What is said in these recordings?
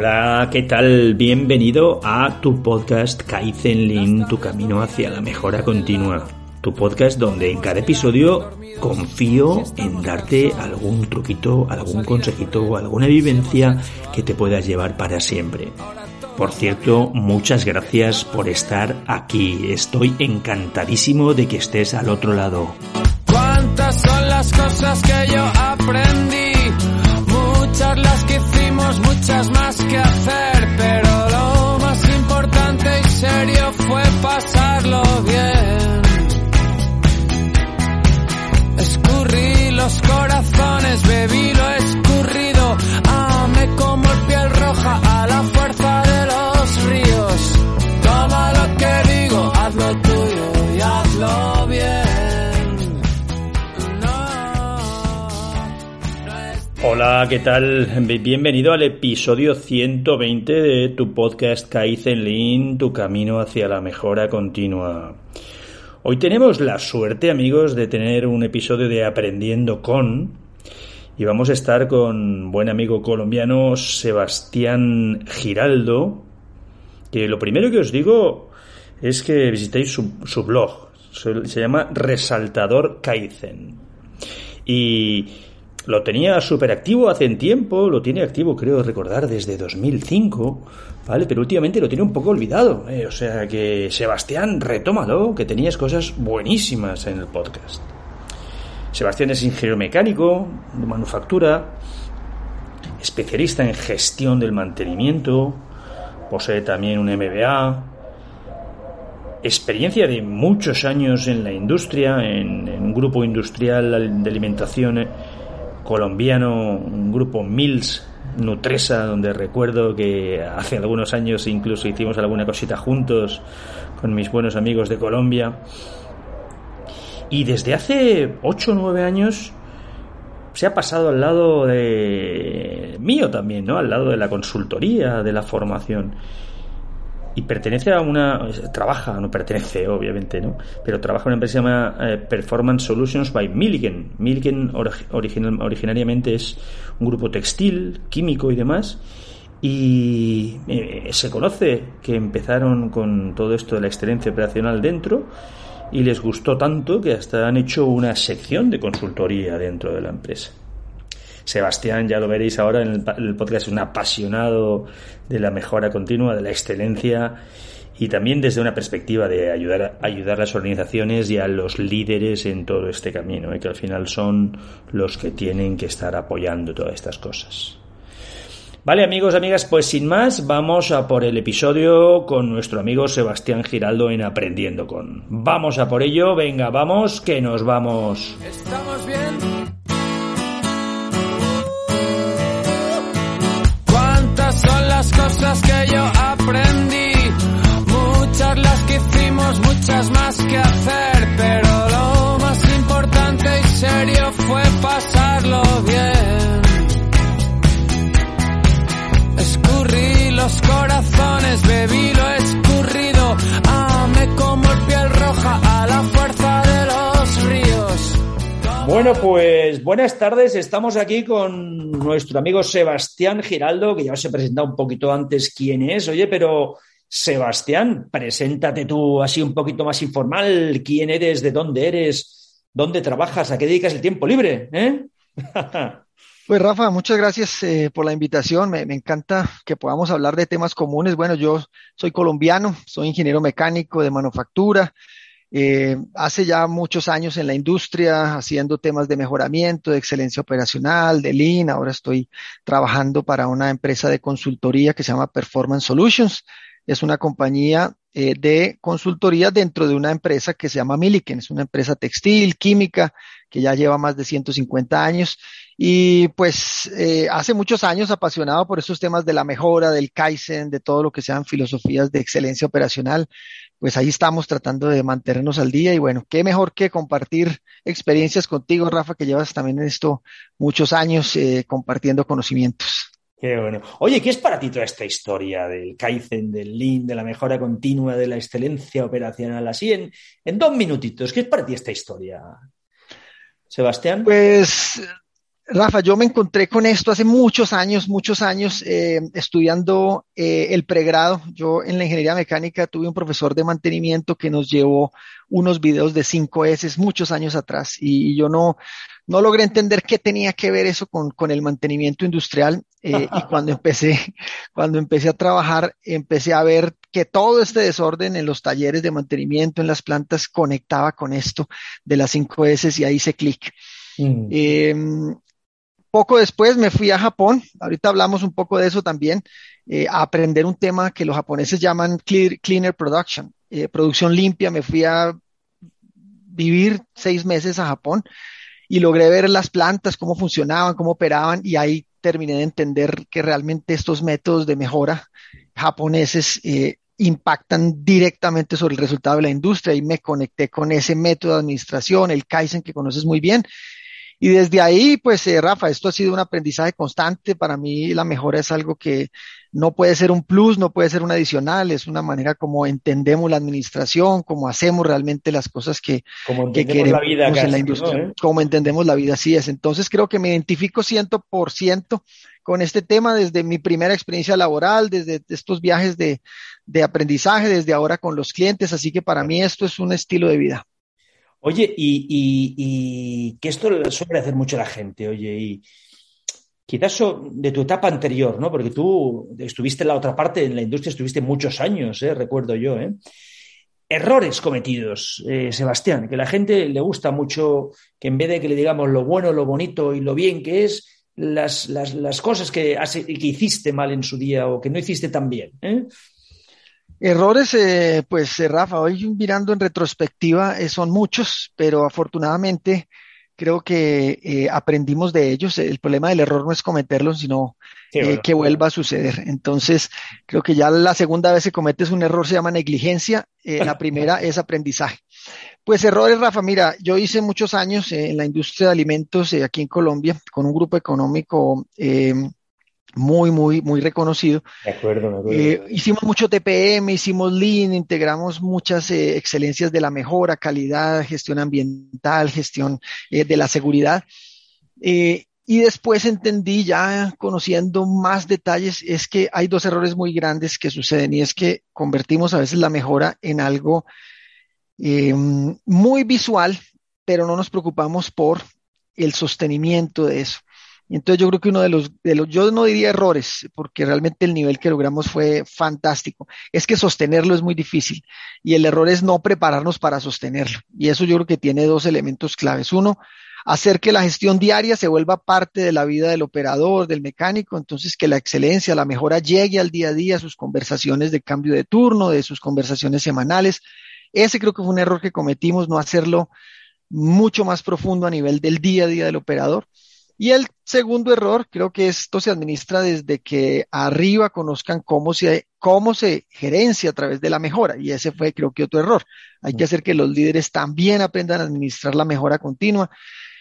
Hola, ¿qué tal? Bienvenido a tu podcast Kaizen Lean, tu camino hacia la mejora continua. Tu podcast donde en cada episodio confío en darte algún truquito, algún consejito o alguna vivencia que te puedas llevar para siempre. Por cierto, muchas gracias por estar aquí. Estoy encantadísimo de que estés al otro lado. ¿Cuántas son las cosas que yo aprendí? Muchas las que hicimos, muchas más ¿qué tal? Bienvenido al episodio 120 de tu podcast Kaizen Lean, tu camino hacia la mejora continua. Hoy tenemos la suerte, amigos, de tener un episodio de Aprendiendo con y vamos a estar con buen amigo colombiano Sebastián Giraldo, que lo primero que os digo es que visitéis su, blog, se, se llama Resaltador Kaizen. Y lo tenía súper activo hace un tiempo, lo tiene activo creo recordar desde 2005, ¿vale? Pero últimamente lo tiene un poco olvidado, ¿eh? o sea que Sebastián, retómalo, que tenías cosas buenísimas en el podcast. Sebastián es ingeniero mecánico de manufactura, especialista en gestión del mantenimiento, posee también un MBA, experiencia de muchos años en la industria, en, en un grupo industrial de alimentación colombiano, un grupo Mills Nutresa, donde recuerdo que hace algunos años incluso hicimos alguna cosita juntos con mis buenos amigos de Colombia. Y desde hace 8 o 9 años se ha pasado al lado de mío también, ¿no? Al lado de la consultoría, de la formación. Y pertenece a una. Trabaja, no pertenece, obviamente, ¿no? Pero trabaja en una empresa que se llama eh, Performance Solutions by Milligan. Milligan orig- original- originariamente es un grupo textil, químico y demás. Y eh, se conoce que empezaron con todo esto de la excelencia operacional dentro y les gustó tanto que hasta han hecho una sección de consultoría dentro de la empresa. Sebastián, ya lo veréis ahora en el, podcast, es un apasionado de la mejora continua, de la excelencia y también desde una perspectiva de ayudar a, ayudar a las organizaciones y a los líderes en todo este camino, ¿eh? que al final son los que tienen que estar apoyando todas estas cosas. Vale, amigos, amigas, pues sin más, vamos a por el episodio con nuestro amigo Sebastián Giraldo en Aprendiendo con. Vamos a por ello, venga, vamos, que nos vamos. ¿Estamos? Cosas que yo aprendí? Muchas las que hicimos, muchas más que hacer, pero lo más importante y serio fue pasarlo bien. Bueno, pues buenas tardes. Estamos aquí con nuestro amigo Sebastián Giraldo, que ya os he presentado un poquito antes quién es. Oye, pero Sebastián, preséntate tú así un poquito más informal. ¿Quién eres? ¿De dónde eres? ¿Dónde trabajas? ¿A qué dedicas el tiempo libre? ¿Eh? Pues Rafa, muchas gracias eh, por la invitación. Me, me encanta que podamos hablar de temas comunes. Bueno, yo soy colombiano, soy ingeniero mecánico de manufactura. Eh, hace ya muchos años en la industria haciendo temas de mejoramiento, de excelencia operacional, de Lean. Ahora estoy trabajando para una empresa de consultoría que se llama Performance Solutions. Es una compañía eh, de consultoría dentro de una empresa que se llama Milliken. Es una empresa textil, química, que ya lleva más de 150 años. Y pues eh, hace muchos años apasionado por estos temas de la mejora, del Kaizen, de todo lo que sean filosofías de excelencia operacional, pues ahí estamos tratando de mantenernos al día y bueno, qué mejor que compartir experiencias contigo, Rafa, que llevas también en esto muchos años eh, compartiendo conocimientos. Qué bueno. Oye, ¿qué es para ti toda esta historia del Kaizen, del Lean, de la mejora continua, de la excelencia operacional? Así en, en dos minutitos, ¿qué es para ti esta historia? Sebastián. Pues Rafa, yo me encontré con esto hace muchos años, muchos años eh, estudiando eh, el pregrado. Yo en la ingeniería mecánica tuve un profesor de mantenimiento que nos llevó unos videos de 5S muchos años atrás y, yo no, no logré entender qué tenía que ver eso con, con el mantenimiento industrial eh, y cuando empecé, cuando empecé a trabajar, empecé a ver que todo este desorden en los talleres de mantenimiento, en las plantas, conectaba con esto de las 5S y ahí hice clic. Mm. Em, poco después me fui a Japón, ahorita hablamos un poco de eso también, eh, a aprender un tema que los japoneses llaman cleaner production, eh, producción limpia. Me fui a vivir seis meses a Japón y logré ver las plantas, cómo funcionaban, cómo operaban y ahí terminé de entender que realmente estos métodos de mejora japoneses eh, impactan directamente sobre el resultado de la industria y me conecté con ese método de administración, el Kaizen que conoces muy bien y desde ahí, pues, eh, Rafa, esto ha sido un aprendizaje constante. Para mí la mejora es algo que no puede ser un plus, no puede ser un adicional, es una manera como entendemos la administración, como hacemos realmente las cosas que, que queremos la vida en la industria, como entendemos la vida, así es. Entonces creo que me identifico ciento por ciento con este tema desde mi primera experiencia laboral, desde estos viajes de, de aprendizaje, desde ahora con los clientes, así que para mí esto es un estilo de vida. Oye, y, que esto suele hacer mucho la gente, oye, y quizás de tu etapa anterior, ¿no? Porque tú estuviste en la otra parte, en la industria estuviste muchos años, ¿eh? recuerdo yo, ¿eh? Errores cometidos, eh, Sebastián, que la gente le gusta mucho que en vez de que le digamos lo bueno, lo bonito y lo bien que es, las, las, cosas que, que hiciste mal en su día o que no hiciste tan bien. ¿eh? Errores, eh, pues eh, Rafa, hoy mirando en retrospectiva eh, son muchos, pero afortunadamente creo que aprendimos de ellos. El problema del error no es cometerlos, sino que vuelva a suceder. Entonces, creo que ya la segunda vez que cometes un error se llama negligencia, la primera es aprendizaje. Pues errores, Rafa, mira, yo hice muchos años en la industria de alimentos aquí en Colombia con un grupo económico muy, muy, muy reconocido. De acuerdo, acuerdo. Eh, hicimos mucho TPM, hicimos Lean, integramos muchas eh, excelencias de la mejora, calidad, gestión ambiental, gestión eh, de la seguridad. y después entendí, ya conociendo más detalles, es que hay dos errores muy grandes que suceden y es que convertimos a veces la mejora en algo muy visual, pero no nos preocupamos por el sostenimiento de eso. Entonces yo creo que uno de los, de los, yo no diría errores, porque realmente el nivel que logramos fue fantástico, es que sostenerlo es muy difícil y el error es no prepararnos para sostenerlo. Y eso yo creo que tiene dos elementos claves. Uno, hacer que la gestión diaria se vuelva parte de la vida del operador, del mecánico, entonces que la excelencia, la mejora llegue al día a día, sus conversaciones de cambio de turno, de sus conversaciones semanales. Ese creo que fue un error que cometimos, no hacerlo mucho más profundo a nivel del día a día del operador. Y el segundo error, creo que esto se administra desde que arriba conozcan cómo se, cómo se gerencia a través de la mejora. Y ese fue, creo que, otro error. Hay que hacer que los líderes también aprendan a administrar la mejora continua.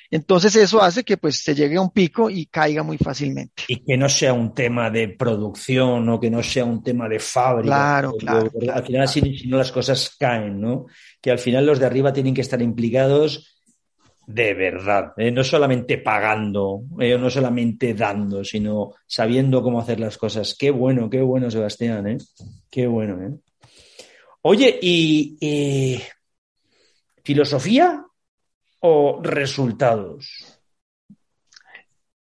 Entonces eso hace que pues se llegue a un pico y caiga muy fácilmente. Y que no sea un tema de producción o que no sea un tema de fábrica. Claro, claro. al final, si, no las cosas caen, ¿no? Que al final los de arriba tienen que estar implicados de verdad, ¿eh? no solamente pagando, eh, no solamente dando, sino sabiendo cómo hacer las cosas. Qué bueno, qué bueno, Sebastián, ¿eh? Qué bueno, ¿eh? Oye, ¿y filosofía o resultados?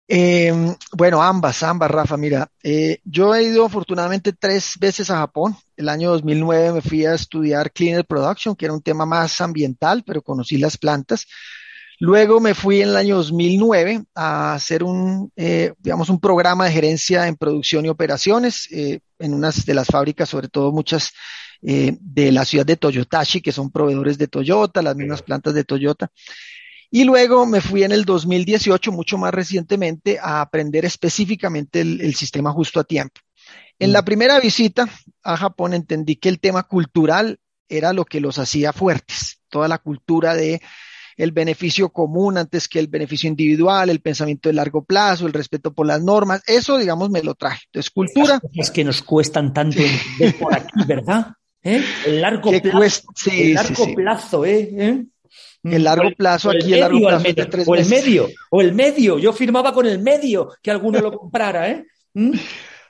Em, bueno, ambas, ambas, Rafa. Mira, yo he ido afortunadamente tres veces a Japón. El año 2009 me fui a estudiar Cleaner Production, que era un tema más ambiental, pero conocí las plantas. Luego me fui en el año 2009 a hacer un, eh, digamos, un programa de gerencia en producción y operaciones eh, en unas de las fábricas, sobre todo muchas eh, de la ciudad de Toyotashi, que son proveedores de Toyota, las mismas plantas de Toyota. Y luego me fui en el 2018, mucho más recientemente, a aprender específicamente el, sistema justo a tiempo. En la mm. primera visita a Japón entendí que el tema cultural era lo que los hacía fuertes, toda la cultura de el beneficio común antes que el beneficio individual, el pensamiento de largo plazo, el respeto por las normas. Eso, digamos, me lo traje. Entonces, cultura. Es que nos cuestan tanto por aquí, ¿verdad? ¿Eh? El largo plazo. el largo plazo, ¿eh? ¿eh? El largo plazo, aquí el, largo plazo de tres O el medio, o el medio. Yo firmaba con el medio que alguno lo comprara, ¿eh? ¿Mm?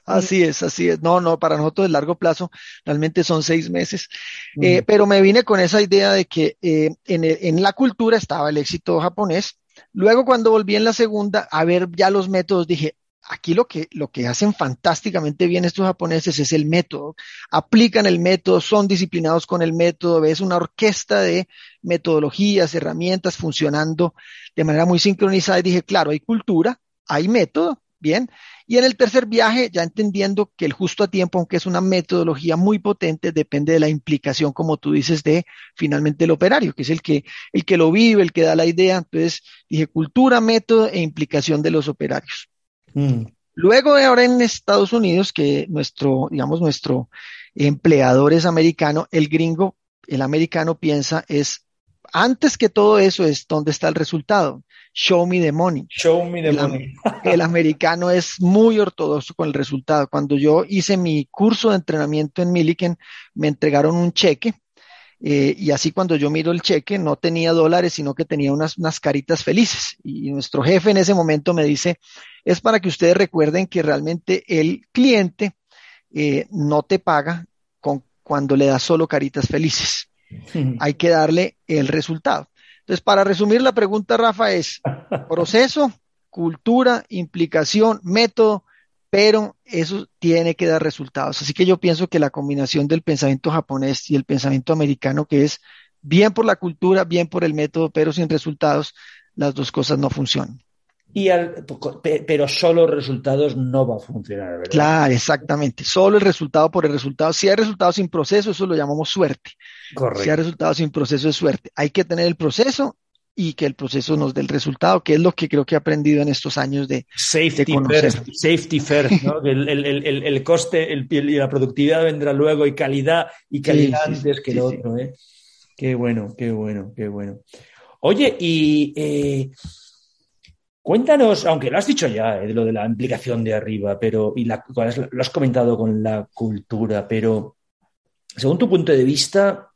Así es, así es. No, no, para nosotros el largo plazo realmente son seis meses. Eh, pero me vine con esa idea de que eh, en, en, la cultura estaba el éxito japonés. Luego, cuando volví en la segunda a ver ya los métodos, dije, aquí lo que, lo que hacen fantásticamente bien estos japoneses es el método. Aplican el método, son disciplinados con el método, ves una orquesta de metodologías, herramientas funcionando de manera muy sincronizada y dije, claro, hay cultura, hay método, bien. Y en el tercer viaje, ya entendiendo que el justo a tiempo, aunque es una metodología muy potente, depende de la implicación, como tú dices, de finalmente el operario, que es el que, el que lo vive, el que da la idea. Entonces dije cultura, método e implicación de los operarios. Mm. Luego ahora en Estados Unidos, que nuestro, digamos, nuestro empleador es americano, el gringo, el americano piensa es, antes que todo eso es dónde está el resultado. Show me the money. Show me the el, money. el americano es muy ortodoxo con el resultado. Cuando yo hice mi curso de entrenamiento en Milliken, me entregaron un cheque eh, y así cuando yo miro el cheque, no tenía dólares, sino que tenía unas, unas caritas felices. Y nuestro jefe en ese momento me dice, es para que ustedes recuerden que realmente el cliente eh, no te paga con, cuando le das solo caritas felices. Hay que darle el resultado. Entonces, para resumir la pregunta, Rafa, es proceso, cultura, implicación, método, pero eso tiene que dar resultados. Así que yo pienso que la combinación del pensamiento japonés y el pensamiento americano, que es bien por la cultura, bien por el método, pero sin resultados, las dos cosas no funcionan. Y pero solo resultados no va a funcionar, ¿verdad? Claro, exactamente. Solo el resultado por el resultado. Si hay resultados sin proceso, eso lo llamamos suerte. Correcto. Si hay resultados sin proceso, es suerte. Hay que tener el proceso y que el proceso nos dé el resultado, que es lo que creo que he aprendido en estos años de, safety First, safety first, ¿no? el, el, el, el, coste y la productividad vendrá luego y calidad y calidad antes que el otro. ¿eh? Qué bueno, qué bueno, qué bueno. Oye, y eh, cuéntanos, aunque lo has dicho ya, eh, de lo de la implicación de arriba, pero y lo has comentado con la cultura, pero según tu punto de vista,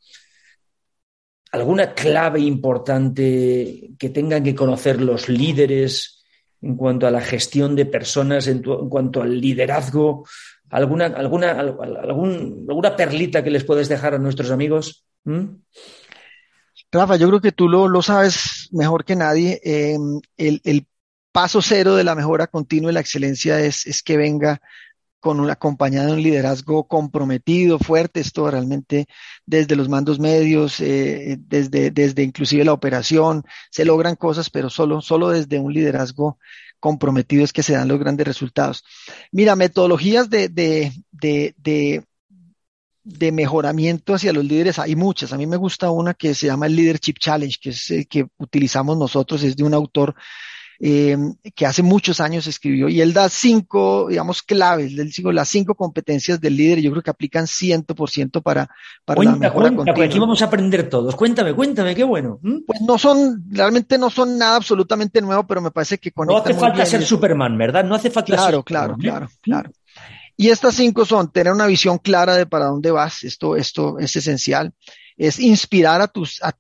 alguna clave importante que tengan que conocer los líderes en cuanto a la gestión de personas, en, cuanto al liderazgo? ¿Alguna, alguna, alguna perlita que les puedes dejar a nuestros amigos? ¿Mm? Rafa, yo creo que tú lo, sabes mejor que nadie. Em, el, paso cero de la mejora continua y la excelencia es, es que venga con un acompañado de un liderazgo comprometido, fuerte, esto realmente desde los mandos medios, eh, desde, desde inclusive la operación, se logran cosas, pero solo, solo desde un liderazgo comprometido es que se dan los grandes resultados. Mira, metodologías de, de, de, de, de mejoramiento hacia los líderes hay muchas. A mí me gusta una que se llama el Leadership Challenge, que es el que utilizamos nosotros, es de un autor eh, que hace muchos años escribió, y él da cinco, digamos, claves, él digo, las cinco competencias del líder, y yo creo que aplican 100% para, para la mejora cuenta, aquí vamos a aprender todos. Cuéntame, cuéntame, qué bueno. ¿Mm? Pues no son, realmente no son nada absolutamente nuevo, pero me parece que No hace falta ser Superman, ¿verdad? No hace falta claro, Claro, claro, ¿eh? claro, Y estas cinco son tener una visión clara de para dónde vas, esto, esto es esencial, es inspirar a tus, a,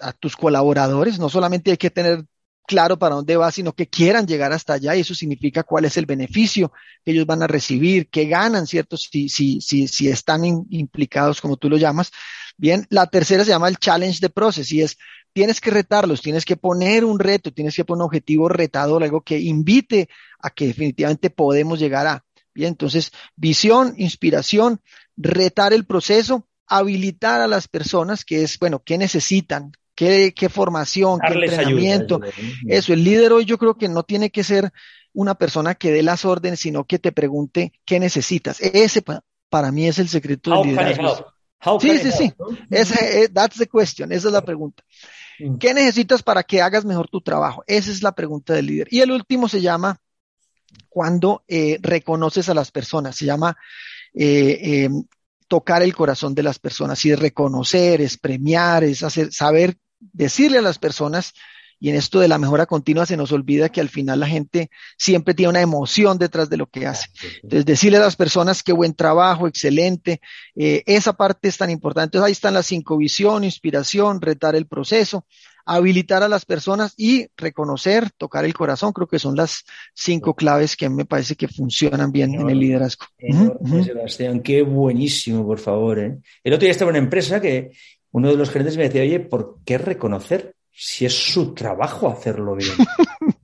a tus colaboradores, no solamente hay que tener claro para dónde va, sino que quieran llegar hasta allá y eso significa cuál es el beneficio que ellos van a recibir, que ganan, ¿cierto? Si, si, si, si están implicados, como tú lo llamas. Bien, la tercera se llama el challenge de process y es, tienes que retarlos, tienes que poner un reto, tienes que poner un objetivo retador, algo que invite a que definitivamente podemos llegar a. Bien, entonces, visión, inspiración, retar el proceso, habilitar a las personas, que es, bueno, ¿qué necesitan? Qué, formación, qué entrenamiento. Eso, el líder hoy yo creo que no tiene que ser una persona que dé las órdenes, sino que te pregunte qué necesitas. Ese para mí es el secreto del liderazgo. sí, sí, sí. Eh, that's the question. Esa es la pregunta. Mm. ¿Qué necesitas para que hagas mejor tu trabajo? Esa es la pregunta del líder. Y el último se llama cuando eh, reconoces a las personas. Se llama eh, tocar el corazón de las personas. Y es reconocer, es premiar, es hacer, saber decirle a las personas y en esto de la mejora continua se nos olvida que al final la gente siempre tiene una emoción detrás de lo que hace. Entonces, decirle a las personas qué buen trabajo, excelente, eh, esa parte es tan importante. Entonces, ahí están las cinco, visión, inspiración, retar el proceso, habilitar a las personas y reconocer, tocar el corazón. Creo que son las cinco claves que me parece que funcionan bien en el liderazgo. Sebastián, qué buenísimo, por favor. ¿eh? El otro día estaba en una empresa que uno de los gerentes me decía, oye, ¿por qué reconocer si es su trabajo hacerlo bien?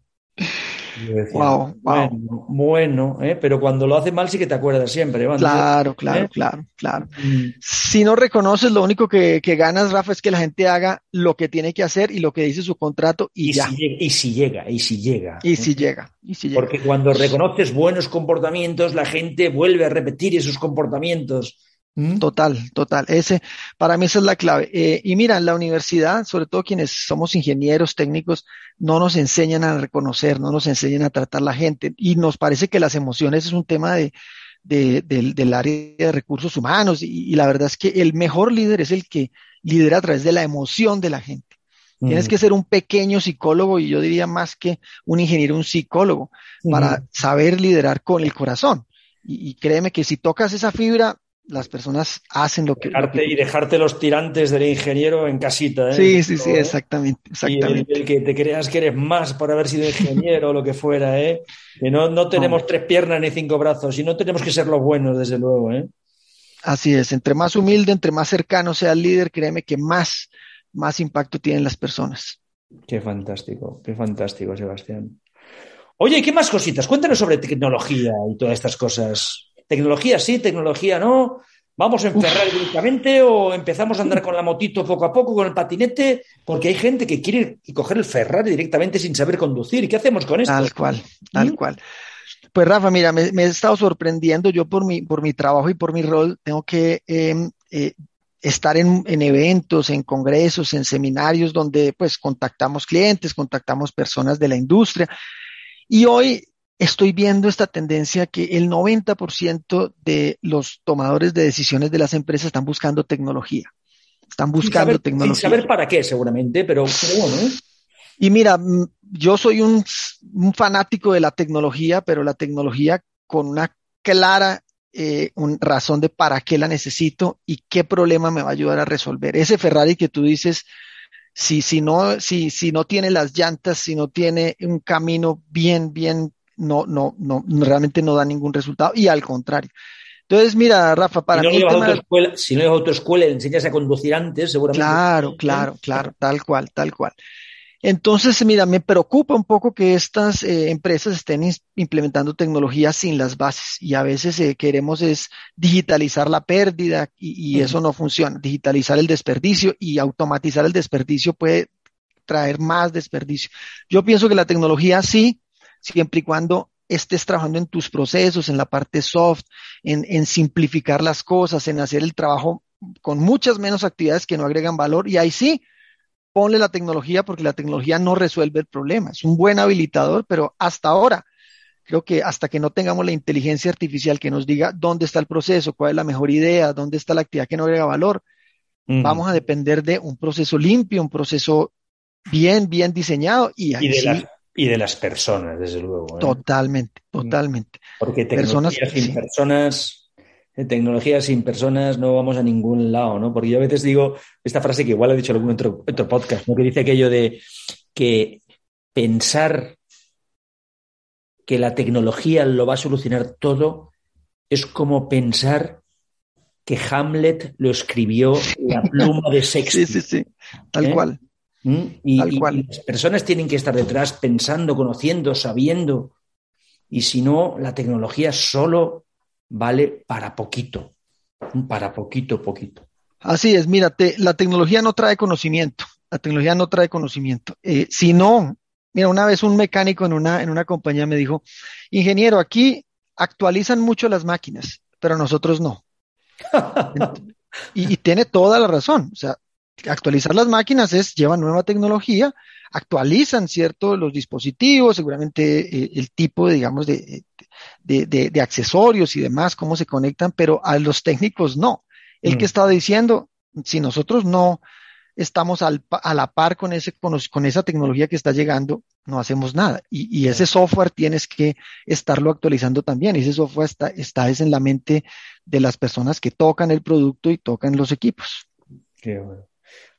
wow, wow. Bueno, ¿eh? pero cuando lo hace mal sí que te acuerdas siempre. claro, claro, ¿eh? claro, claro. Mm. Si no reconoces, lo único que, ganas, Rafa, es que la gente haga lo que tiene que hacer y lo que dice su contrato y, ya. y si llega, y si llega. Y si llega, y si llega. Porque cuando reconoces buenos comportamientos, la gente vuelve a repetir esos comportamientos. ¿Mm? Total, total. Ese, para mí esa es la clave. Eh, y mira, en la universidad, sobre todo quienes somos ingenieros técnicos, no nos enseñan a reconocer, no nos enseñan a tratar la gente. Y nos parece que las emociones es un tema de, del, área de recursos humanos. Y, la verdad es que el mejor líder es el que lidera a través de la emoción de la gente. Tienes que ser un pequeño psicólogo y yo diría más que un ingeniero, un psicólogo, para saber liderar con el corazón. y créeme que si tocas esa fibra, las personas hacen lo que, Y dejarte los tirantes del ingeniero en casita. ¿eh? Sí, sí, sí, exactamente. exactamente. Y el, que te creas que eres más por haber sido ingeniero o lo que fuera, ¿eh? Que no, no tenemos tres piernas ni cinco brazos y no tenemos que ser los buenos, desde luego, ¿eh? Así es, entre más humilde, entre más cercano sea el líder, créeme que más, más impacto tienen las personas. Qué fantástico, qué fantástico, Sebastián. Oye, ¿qué más cositas? Cuéntanos sobre tecnología y todas estas cosas. Tecnología sí, tecnología no. ¿Vamos a enferrar directamente o empezamos a andar con la motito poco a poco, con el patinete? Porque hay gente que quiere coger el Ferrari directamente sin saber conducir. ¿Y qué hacemos con esto? Tal cual, tal ¿Mm? cual. Pues Rafa, mira, me, he estado sorprendiendo. Yo por mi, por mi trabajo y por mi rol tengo que em, eh, estar en, en, eventos, en congresos, en seminarios donde pues contactamos clientes, contactamos personas de la industria. Y hoy estoy viendo esta tendencia que el 90% de los tomadores de decisiones de las empresas están buscando tecnología. Están buscando tecnología. Sin saber para qué, seguramente, pero, bueno. ¿eh? Y mira, mm, yo soy un, fanático de la tecnología, pero la tecnología con una clara eh, razón de para qué la necesito y qué problema me va a ayudar a resolver. Ese Ferrari que tú dices, si, si, no, si, si no tiene las llantas, si no tiene un camino bien, bien no, no, no, realmente no da ningún resultado y al contrario. Entonces, mira, Rafa, para si no mí. autoescuela, Si no llevas autoescuela y enseñas a conducir antes, seguramente. Claro, claro, claro, tal cual, tal cual. Entonces, mira, me preocupa un poco que estas eh, empresas estén implementando tecnología sin las bases y a veces eh, queremos es digitalizar la pérdida y, eso no funciona. Digitalizar el desperdicio y automatizar el desperdicio puede traer más desperdicio. Yo pienso que la tecnología sí, siempre y cuando estés trabajando en tus procesos, en la parte soft, en, simplificar las cosas, en hacer el trabajo con muchas menos actividades que no agregan valor. Y ahí sí, ponle la tecnología porque la tecnología no resuelve el problema. Es un buen habilitador, pero hasta ahora, creo que hasta que no tengamos la inteligencia artificial que nos diga dónde está el proceso, cuál es la mejor idea, dónde está la actividad que no agrega valor, vamos a depender de un proceso limpio, un proceso bien, bien diseñado y ahí sí, y de las personas, desde luego. ¿eh? Totalmente, totalmente. Porque tecnología sin personas, eh, tecnología sin personas no vamos a ningún lado, ¿no? Porque yo a veces digo esta frase que igual he dicho en algún otro, otro podcast, ¿no? Que dice aquello de que pensar que la tecnología lo va a solucionar todo es como pensar que Hamlet lo escribió la pluma de Shakespeare. Sí, sí, sí, tal ¿Eh? cual. ¿Mm? Y, las personas tienen que estar detrás pensando, conociendo, sabiendo. Y si no, la tecnología solo vale para poquito, para poquito, poquito. Así es, mírate, la tecnología no trae conocimiento, la tecnología no trae conocimiento. Eh, si no, mira, una vez un mecánico en una, en una compañía me dijo, ingeniero, aquí actualizan mucho las máquinas, pero nosotros no. y, y, tiene toda la razón. O sea, actualizar las máquinas es, llevan nueva tecnología, actualizan, ¿cierto? Los dispositivos, seguramente eh, el tipo, digamos, de, de, de, accesorios y demás, cómo se conectan, pero a los técnicos no. El que mm. estaba diciendo, si nosotros no, estamos al, a la par con, ese, con, esa tecnología que está llegando, no hacemos nada. Y, ese software tienes que estarlo actualizando también. Y ese software está, está es en la mente de las personas que tocan el producto y tocan los equipos. Qué bueno.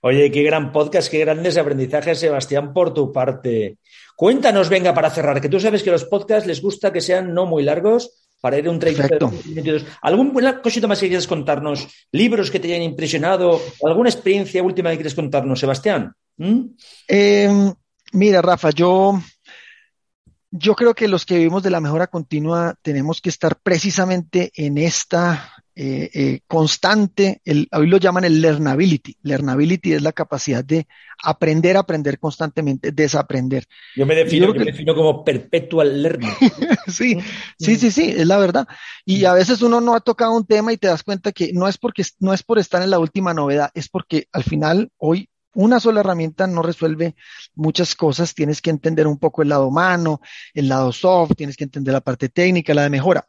Oye, qué gran podcast, qué grandes aprendizajes, Sebastián, por tu parte. Cuéntanos, venga, para cerrar, que tú sabes que los podcasts les gusta que sean no muy largos, para ir a un 30 minutos. ¿Alguna cosita más que quieras contarnos? ¿Libros que te hayan impresionado? ¿Alguna experiencia última que quieres contarnos, Sebastián? ¿Mm? Em, mira, Rafa, yo, yo creo que los que vivimos de la mejora continua tenemos que estar precisamente en esta eh, eh, constante, el, hoy lo llaman el learnability. Learnability es la capacidad de aprender, aprender constantemente, desaprender. Yo me defino, como perpetual learning. sí, sí, sí, sí, es la verdad. Y a veces uno no ha tocado un tema y te das cuenta que no es porque no es por estar en la última novedad, es porque al final hoy una sola herramienta no resuelve muchas cosas. Tienes que entender un poco el lado humano, el lado soft, tienes que entender la parte técnica, la de mejora.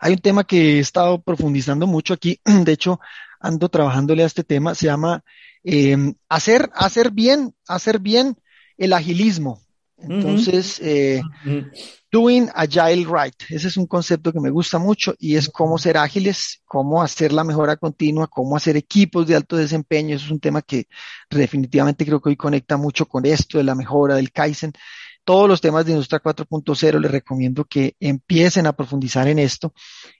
Hay un tema que he estado profundizando mucho aquí, de hecho ando trabajándole a este tema, se llama em, hacer, hacer bien, hacer bien el agilismo. Entonces, eh, doing agile right, ese es un concepto que me gusta mucho y es cómo ser ágiles, cómo hacer la mejora continua, cómo hacer equipos de alto desempeño. Eso es un tema que definitivamente creo que hoy conecta mucho con esto de la mejora del Kaizen todos los temas de Industria 4.0, les recomiendo que empiecen a profundizar en esto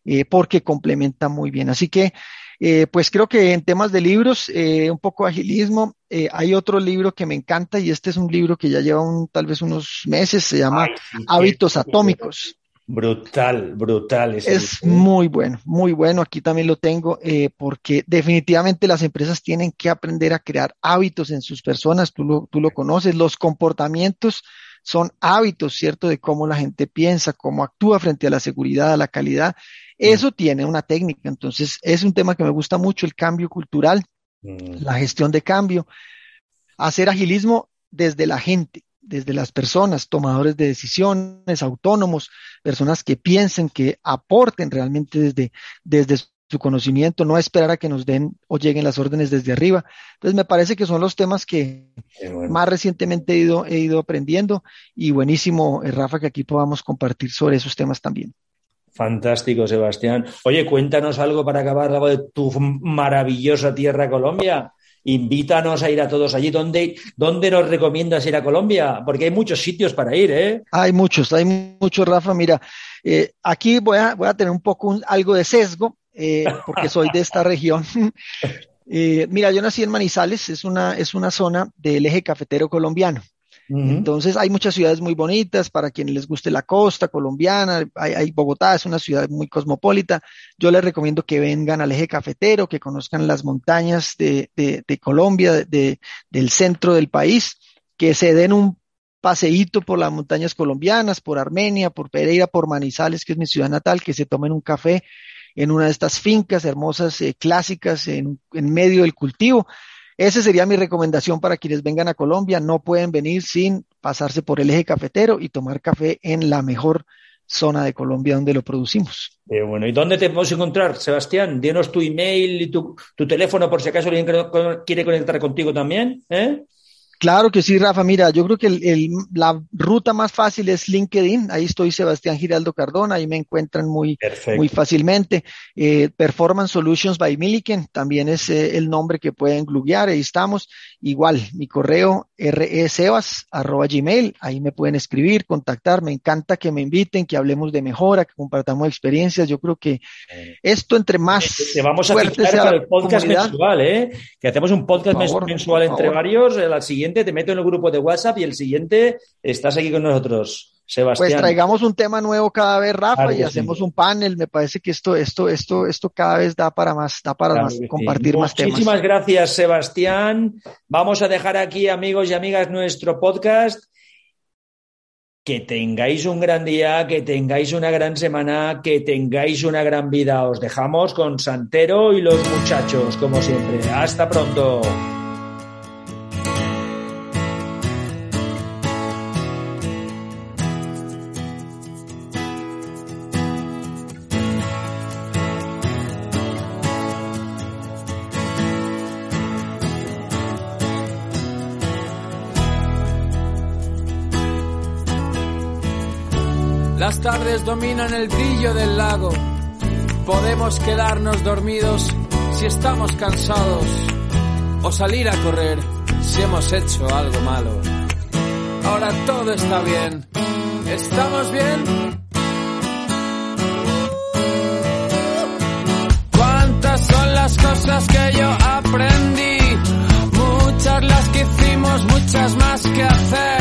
eh, porque complementa muy bien. Así que, eh, pues creo que en temas de libros, eh, un poco agilismo, hay otro libro que me encanta y este es un libro que ya lleva un, tal vez unos meses, se llama Hábitos Atómicos. Brutal, brutal. es muy bueno, muy bueno. Aquí también lo tengo porque definitivamente las empresas tienen que aprender a crear hábitos en sus personas. Tú lo, tú lo conoces, los comportamientos son hábitos, ¿cierto? De cómo la gente piensa, cómo actúa frente a la seguridad, a la calidad. Eso tiene una técnica. Entonces, es un tema que me gusta mucho, el cambio cultural, mm. la gestión de cambio, hacer agilismo desde la gente, desde las personas, tomadores de decisiones, autónomos, personas que piensen, que aporten realmente desde, desde su conocimiento, no esperar a que nos den o lleguen las órdenes desde arriba. Entonces, me parece que son los temas que más recientemente he ido, he ido aprendiendo y buenísimo, eh, Rafa, que aquí podamos compartir sobre esos temas también. Fantástico, Sebastián. Oye, cuéntanos algo para acabar algo de tu maravillosa tierra Colombia. Invítanos a ir a todos allí. ¿Dónde, ¿Dónde nos recomiendas ir a Colombia? Porque hay muchos sitios para ir, ¿eh? Hay muchos, hay muchos, Rafa. Mira, eh, aquí voy a, voy a tener un poco algo de sesgo, eh, porque soy de esta región. Eh, mira, yo nací en Manizales, es una, es una zona del eje cafetero colombiano. Entonces hay muchas ciudades muy bonitas para quienes les guste la costa colombiana. Hay, Bogotá es una ciudad muy cosmopolita. Yo les recomiendo que vengan al eje cafetero, que conozcan las montañas de, de, de Colombia, de, del centro del país, que se den un paseíto por las montañas colombianas, por Armenia, por Pereira, por Manizales, que es mi ciudad natal, que se tomen un café en una de estas fincas hermosas, eh, clásicas, en, medio del cultivo. Esa sería mi recomendación para quienes vengan a Colombia. No pueden venir sin pasarse por el eje cafetero y tomar café en la mejor zona de Colombia donde lo producimos. bueno, ¿y dónde te podemos encontrar, Sebastián? Dinos tu email y tu, tu teléfono por si acaso alguien quiere conectar contigo también. ¿eh? Claro que sí, Rafa. Mira, yo creo que la ruta más fácil es LinkedIn. Ahí estoy Sebastián Giraldo Cardona, ahí me encuentran muy, muy fácilmente. Eh, Performance Solutions by Milliken también es eh, el nombre que pueden gluguear. Ahí estamos. Igual, mi correo resebas.gmail. Ahí me pueden escribir, contactar. Me encanta que me inviten, que hablemos de mejora, que compartamos experiencias. Yo creo que esto entre más. Te vamos a para el podcast mensual, ¿eh? Que hacemos un podcast mensual entre varios. La siguiente te meto en el grupo de WhatsApp y el siguiente estás aquí con nosotros. Sebastián. Pues traigamos un tema nuevo cada vez, Rafa, y hacemos un panel. Me parece que esto, esto, esto, esto cada vez da para más, da para más, compartir más temas. Muchísimas gracias, Sebastián. Vamos a dejar aquí, amigos y amigas, nuestro podcast. Que tengáis un gran día, que tengáis una gran semana, que tengáis una gran vida. Os dejamos con Santero y los muchachos, como siempre. Hasta pronto. Dominan el brillo del lago. Podemos quedarnos dormidos si estamos cansados o salir a correr si hemos hecho algo malo. Ahora todo está bien. ¿Estamos bien? ¿Cuántas son las cosas que yo aprendí? Muchas las que hicimos, muchas más que hacer,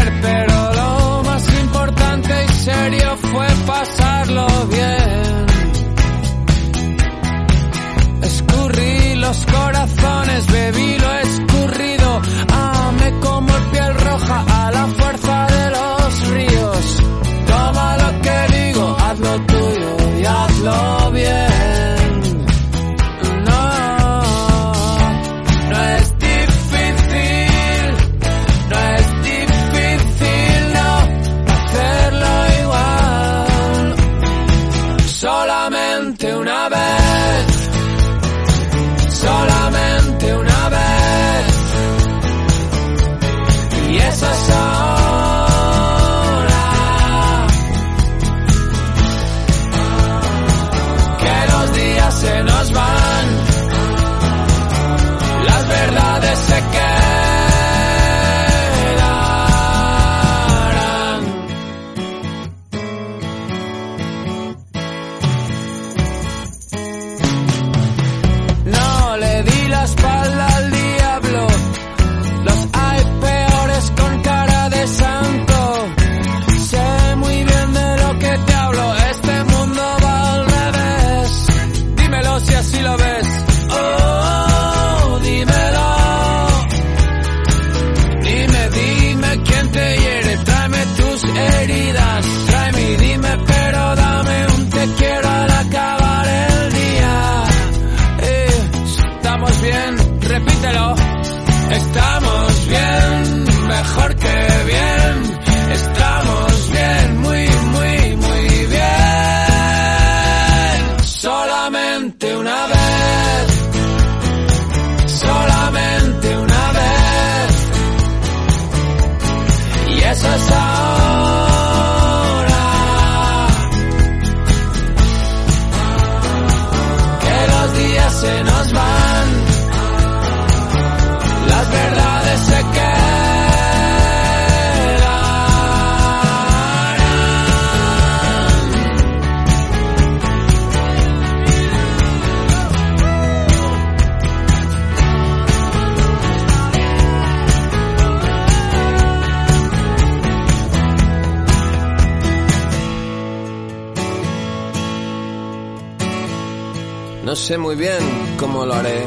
muy bien cómo lo haré.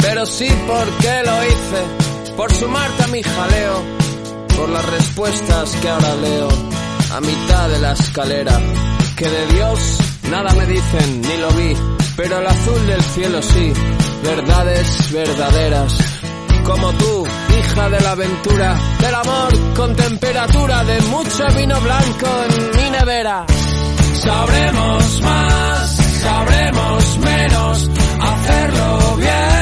Pero sí porque lo hice. Por sumarte a mi jaleo. Por las respuestas que ahora leo. A mitad de la escalera. Que de Dios nada me dicen, ni lo vi. Pero el azul del cielo sí. Verdades verdaderas. Como tú, hija de la aventura. Del amor con temperatura. De mucho vino blanco en mi nevera. Sabremos más, sabremos menos, hacerlo bien.